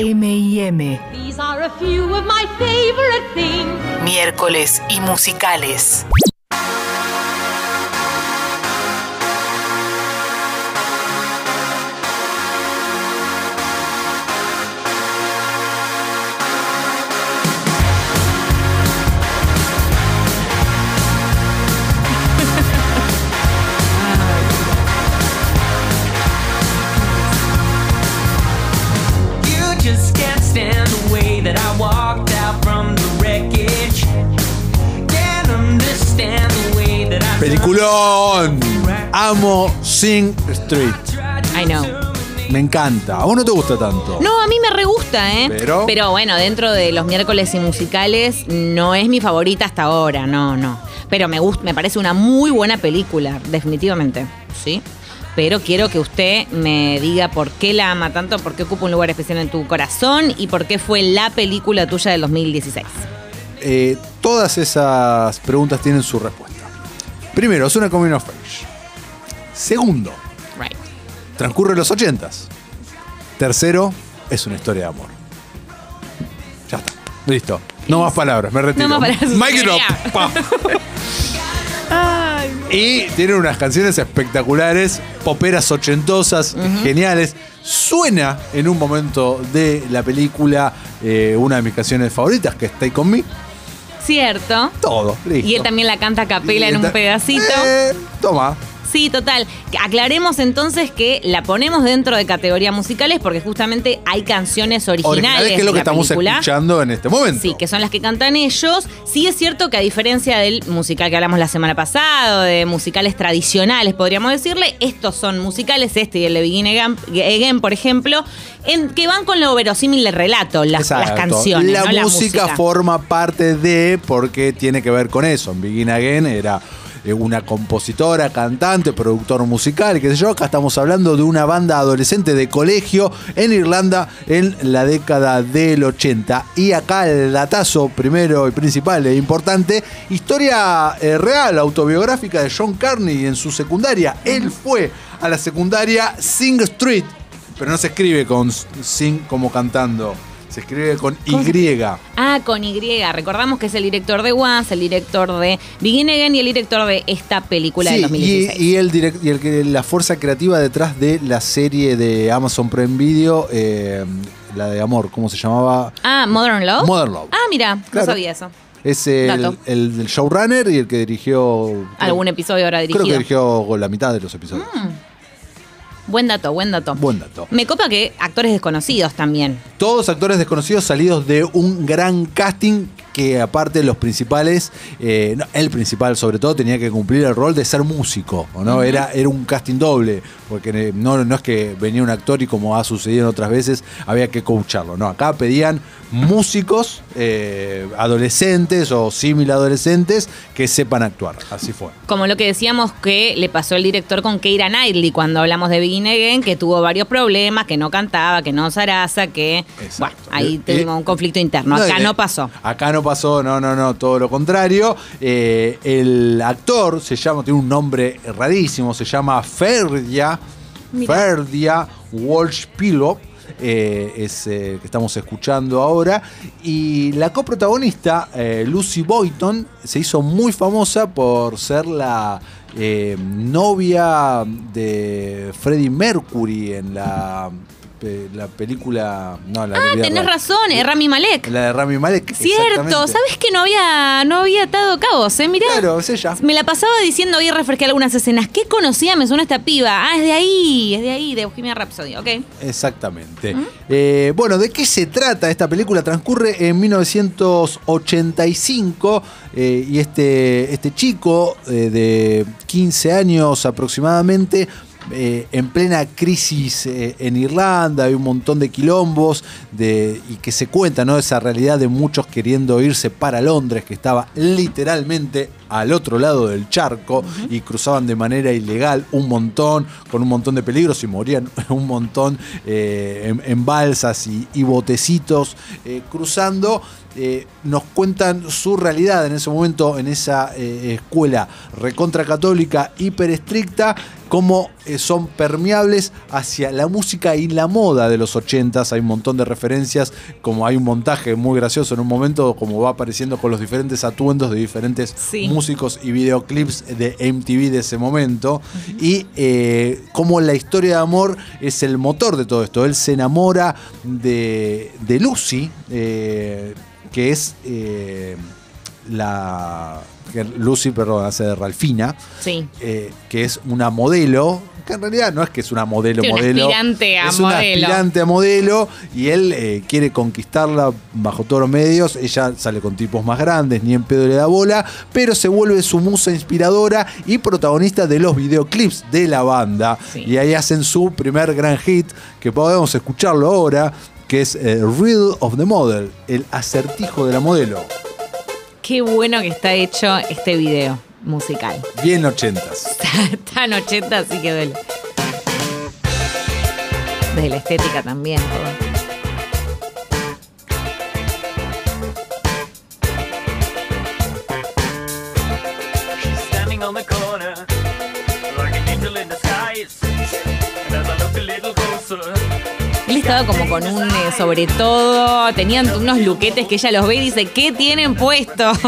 M&M. These are a few of my favorite things. Miércoles y musicales. Peliculón. Amo Sing Street. I know. Me encanta. ¿A vos no te gusta tanto? No, a mí me re gusta, ¿eh? Pero- bueno, dentro de los miércoles y musicales, no es mi favorita hasta ahora, no, no. Pero me gusta, me parece una muy buena película, definitivamente. ¿Sí? Pero quiero que usted me diga por qué la ama tanto, por qué ocupa un lugar especial en tu corazón y por qué fue la película tuya del 2016. Eh, todas esas preguntas tienen su respuesta. Primero, es una coming of age. Segundo, Right. transcurre en los ochentas. Tercero, es una historia de amor. Ya está. Listo. No más palabras, me retiro. No más palabras, Mic. Y tiene unas canciones espectaculares, poperas ochentosas, geniales. Suena en un momento de la película eh, una de mis canciones favoritas, que es Stay Con Me. Cierto. Todo, listo. Y él también la canta a capela en un pedacito. Eh, toma. Sí, total. Aclaremos entonces que la ponemos dentro de categoría musicales porque justamente hay canciones originales. Originales, que es lo que la estamos película. escuchando en este momento. Sí, que son las que cantan ellos. Sí es cierto que a diferencia del musical que hablamos la semana pasada, de musicales tradicionales, podríamos decirle, estos son musicales, este y el de Begin Again, Again, por ejemplo, en, que van con lo verosímil del relato, las, canciones, La, ¿no? música forma parte de, porque tiene que ver con eso. En Begin Again era una compositora, cantante, productor musical, qué sé yo. Acá estamos hablando de una banda adolescente de colegio en Irlanda en la década del 80. Y acá el datazo primero y principal e importante, historia eh, real, autobiográfica de John Carney en su secundaria. Él fue a la secundaria Sing Street, pero no se escribe con Sing como cantando. Se escribe con Y. Ah, con Y. Recordamos que es el director de Once, el director de Begin Again y el director de esta película del Sí, 2016. y, y el direct- y el que la fuerza creativa detrás de la serie de Amazon Prime Video, eh, la de amor, ¿cómo se llamaba? Ah, Modern Love. Modern Love. Ah, mira, Claro. no sabía eso. Es el, el del showrunner y el que dirigió. Algún episodio habrá Creo que dirigido. dirigió la mitad de los episodios. Buen dato, buen dato. Buen dato. Me copa que actores desconocidos también. Todos actores desconocidos salidos de un gran casting que aparte los principales, eh, no, el principal sobre todo tenía que cumplir el rol de ser músico, ¿o ¿no? era, era un casting doble, porque eh, no, no es que venía un actor y como ha sucedido en otras veces, había que coacharlo, no, acá pedían músicos eh, adolescentes o símil adolescentes que sepan actuar, así fue. Como lo que decíamos que le pasó el director con Keira Knightley cuando hablamos de Begin Again, que tuvo varios problemas, que no cantaba, que no zaraza, que... Bueno, ahí Eh, tuvimos un conflicto interno. Acá eh, no pasó. Acá no pasó, no, no, no, todo lo contrario. Eh, el actor se llama, tiene un nombre rarísimo, se llama Ferdia. Ferdia Walsh Pillow. eh, es eh, que estamos escuchando ahora. Y la coprotagonista, eh, Lucy Boyton, se hizo muy famosa por ser la novia de Freddie Mercury en la, la película. No, la Ah, tenés razón, es Rami Malek. La de Rami Malek. Cierto. ¿sabes que no había, no había atado cabos, eh? Mirá. Claro, es ella. Me la pasaba diciendo, hoy refresqué algunas escenas. ¿Qué conocía? Me suena esta piba. Ah, es de ahí, es de ahí, de Bohemia Rhapsody, ok. Exactamente. Eh, bueno, ¿de qué se trata esta película? Transcurre en 1985 eh, y este, este chico eh, de 15 años aproximadamente eh, en plena crisis eh, en Irlanda, hay un montón de quilombos de, y que se cuenta ¿no? esa realidad de muchos queriendo irse para Londres, que estaba literalmente al otro lado del charco y cruzaban de manera ilegal un montón, con un montón de peligros y morían un montón eh, en, en balsas y, y botecitos eh, cruzando. Eh, nos cuentan su realidad en ese momento en esa escuela recontra católica, hiper estricta, cómo son permeables hacia la música y la moda de los 80s. Hay un montón de referencias, como hay un montaje muy gracioso en un momento, como va apareciendo con los diferentes atuendos de diferentes Sí. músicos y videoclips de MTV de ese momento. Y eh, cómo la historia de amor es el motor de todo esto. Él se enamora de, de Lucy, eh, que es eh, la. que Lucy, perdón, hace de Ralfina Sí. eh, que es una modelo, que en realidad no es que es una modelo, Sí, una modelo. aspirante a es una modelo. aspirante a modelo y él eh, quiere conquistarla bajo todos los medios. Ella sale con tipos más grandes, ni en pedo le da bola, pero se vuelve su musa inspiradora y protagonista de los videoclips de la banda. Sí. Y ahí hacen su primer gran hit, que podemos escucharlo ahora, que es eh, Riddle of the Model, el acertijo de la modelo. Qué bueno que está hecho este video musical. Bien ochentas. Tan 80, así que duele. Desde la estética también. todo. Estaba como con un eh, sobre todo, tenían unos luquetes que ella los ve y dice, ¿qué tienen puesto?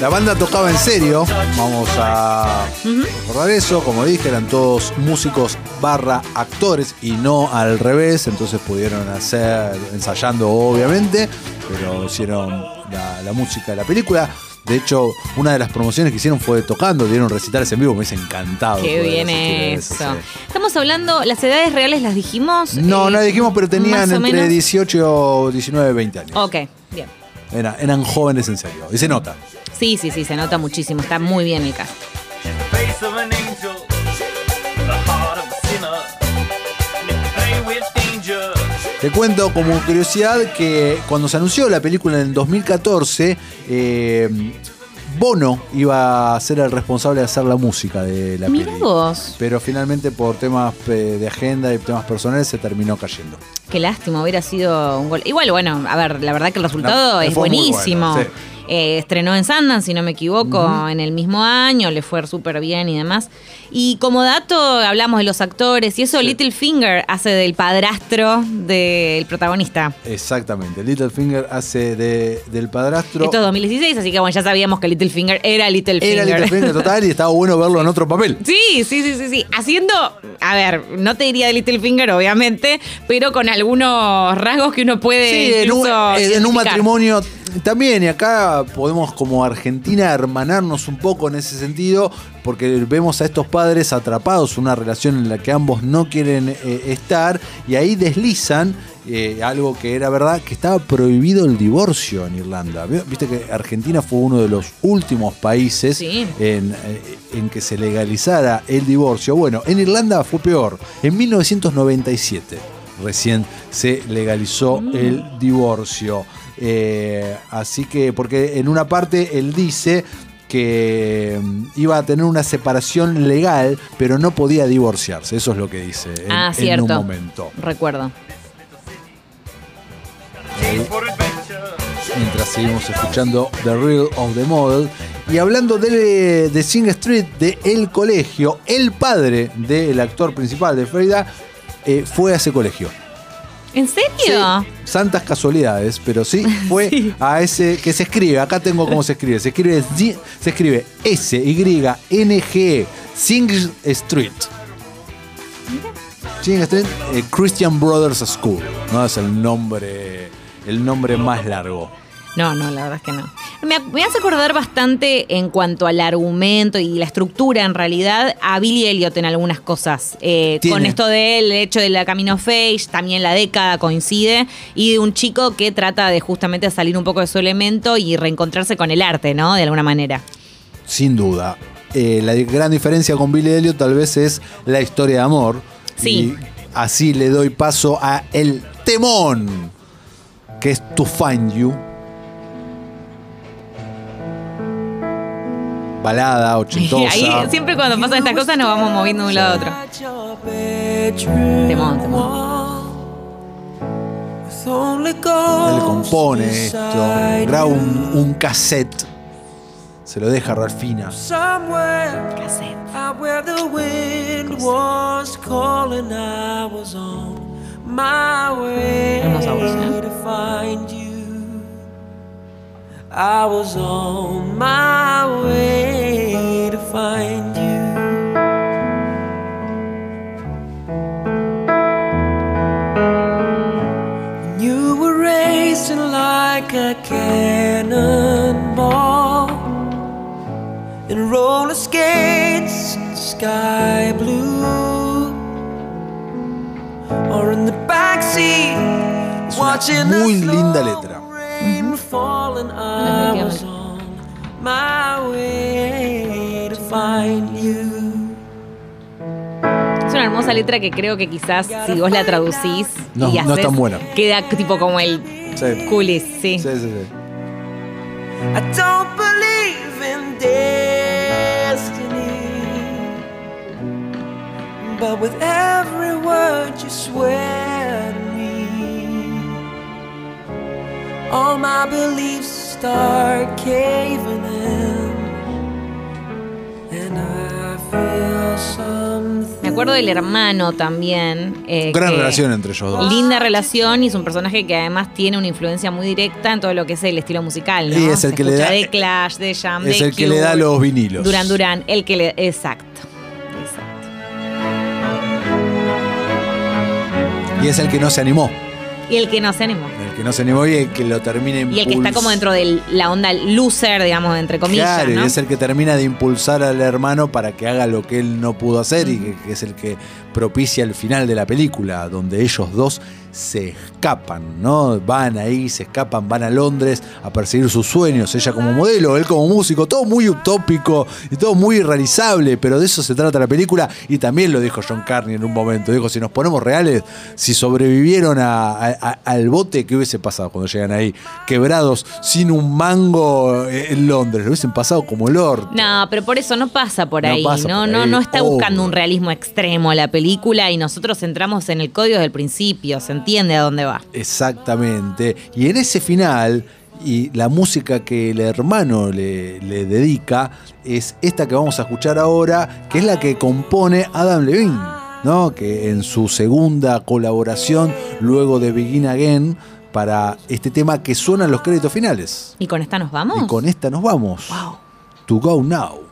La banda tocaba en serio, vamos a recordar eso, como dije, eran todos músicos barra actores y no al revés, entonces pudieron hacer, ensayando obviamente, pero hicieron la, la música de la película. De hecho, una de las promociones que hicieron fue tocando, dieron recitales en vivo, me hubiese encantado. Qué bien eso. sí. Estamos hablando, las edades reales las dijimos. No, eh, no dijimos, pero tenían entre menos. 18, 19, 20 años. Ok, bien. Era- eran jóvenes en serio, y se nota. Sí, sí, sí, se nota muchísimo. Está muy bien el caso. Te cuento como curiosidad que cuando se anunció la película en el 2014, eh, Bono iba a ser el responsable de hacer la música de la Mirá película. vos. Pero finalmente por temas eh, de agenda y temas personales se terminó cayendo. Qué lástima, hubiera sido un gol. Igual, bueno, a ver, la verdad que el resultado No, es buenísimo. bueno, sí. Eh, estrenó en Sundance, si no me equivoco, en el mismo año, le fue súper bien y demás. Y como dato, hablamos de los actores y eso, Littlefinger hace del padrastro del protagonista. Exactamente. Littlefinger hace de, del padrastro. Esto es 2016, así que bueno, ya sabíamos que Littlefinger era Littlefinger. Era Littlefinger total y estaba bueno verlo en otro papel. Sí, sí, sí, sí, sí. Haciendo, a ver, no te diría de Littlefinger, obviamente, pero con algunos rasgos que uno puede Sí, en un, incluso en un identificar. matrimonio también, y acá podemos como Argentina hermanarnos un poco en ese sentido, porque vemos a estos padres atrapados en una relación en la que ambos no quieren eh, estar, y ahí deslizan eh, algo que era verdad, que estaba prohibido el divorcio en Irlanda. Vi- Viste que Argentina fue uno de los últimos países Sí. en, eh, en que se legalizara el divorcio. Bueno, en Irlanda fue peor. En 1997 recién se legalizó el divorcio. Eh, así que, porque en una parte él dice que mm, iba a tener una separación legal, pero no podía divorciarse. Eso es lo que dice en, Ah, en un momento. Recuerdo. Adventure. mientras seguimos escuchando The Real of the Model. Y hablando de, de Sing Street, de El Colegio, el padre del actor principal de Frida eh, fue a ese colegio. ¿En serio? Sí, santas casualidades, pero sí fue Sí. a ese que se escribe. Acá tengo cómo se escribe. Se escribe, Z- se escribe S Y N G Sing Street. Sing Street eh, Christian Brothers School. No es el nombre el nombre más largo. No, no, la verdad es que no. Me, me hace acordar bastante en cuanto al argumento y la estructura, en realidad, a Billy Elliot en algunas cosas. Eh, con esto de él, el hecho de la Camino of Age, también la década coincide, y de un chico que trata de justamente salir un poco de su elemento y reencontrarse con el arte, ¿no? De alguna manera. Sin duda. Eh, la gran diferencia con Billy Elliot tal vez es la historia de amor. Sí. Y así le doy paso a el temón, que es To Find You. Balada ochentosa. Ahí siempre cuando pasan estas cosas nos vamos moviendo de un lado a otro. Temón, temón. Él compone esto, graba un, un cassette, se lo deja a Ralfina. Cassette. Hermosa voz, ¿eh? To find you. I was on my way to find you. When you were racing like a cannonball in roller skates and sky blue, or in the backseat watching the muy linda letra. Falling. I was on my way to find you. Es una hermosa letra que creo que quizás si vos la traducís No, y no haces, es tan buena. queda tipo como el Sí. coolies, sí. Sí, sí, sí. I don't believe in destiny, but with every word you swear all my beliefs start caving in, and I feel something. Me acuerdo del hermano también. eh, Gran que- relación entre ellos dos. Linda relación y es un personaje que además tiene una influencia muy directa en todo lo que es el estilo musical, ¿no? Y es el Se que le escucha da- de Clash, de Jam, es de el que le da los vinilos. Duran Duran, el que le. Exacto. Exacto. Y es el que no se animó. Y el que no se animó. El que no se animó y el que lo termina Y el que está como dentro de la onda loser, digamos, entre comillas. Claro, ¿no? y es el que termina de impulsar al hermano para que haga lo que él no pudo hacer y que, que es el que propicia el final de la película, donde ellos dos se escapan, ¿no? Van ahí, se escapan, van a Londres a perseguir sus sueños, ella como modelo, él como músico, todo muy utópico y todo muy irrealizable, pero de eso se trata la película y también lo dijo John Carney en un momento, dijo, si nos ponemos reales, si sobrevivieron a- a- a- al bote, ¿qué hubiese pasado cuando llegan ahí? Quebrados, sin un mango eh, en Londres, lo hubiesen pasado como el orto. No, pero por eso no pasa por No ahí. pasa no, por no, ahí, no está buscando un realismo extremo la película y nosotros entramos en el código desde el principio. Entiende a dónde va. Exactamente. Y en ese final, y la música que el hermano le, le dedica es esta que vamos a escuchar ahora, que es la que compone Adam Levine, ¿no? Que en su segunda colaboración, luego de Begin Again, para este tema que suena en los créditos finales. ¿Y con esta nos vamos? Y con esta nos vamos. Wow. To Go Now.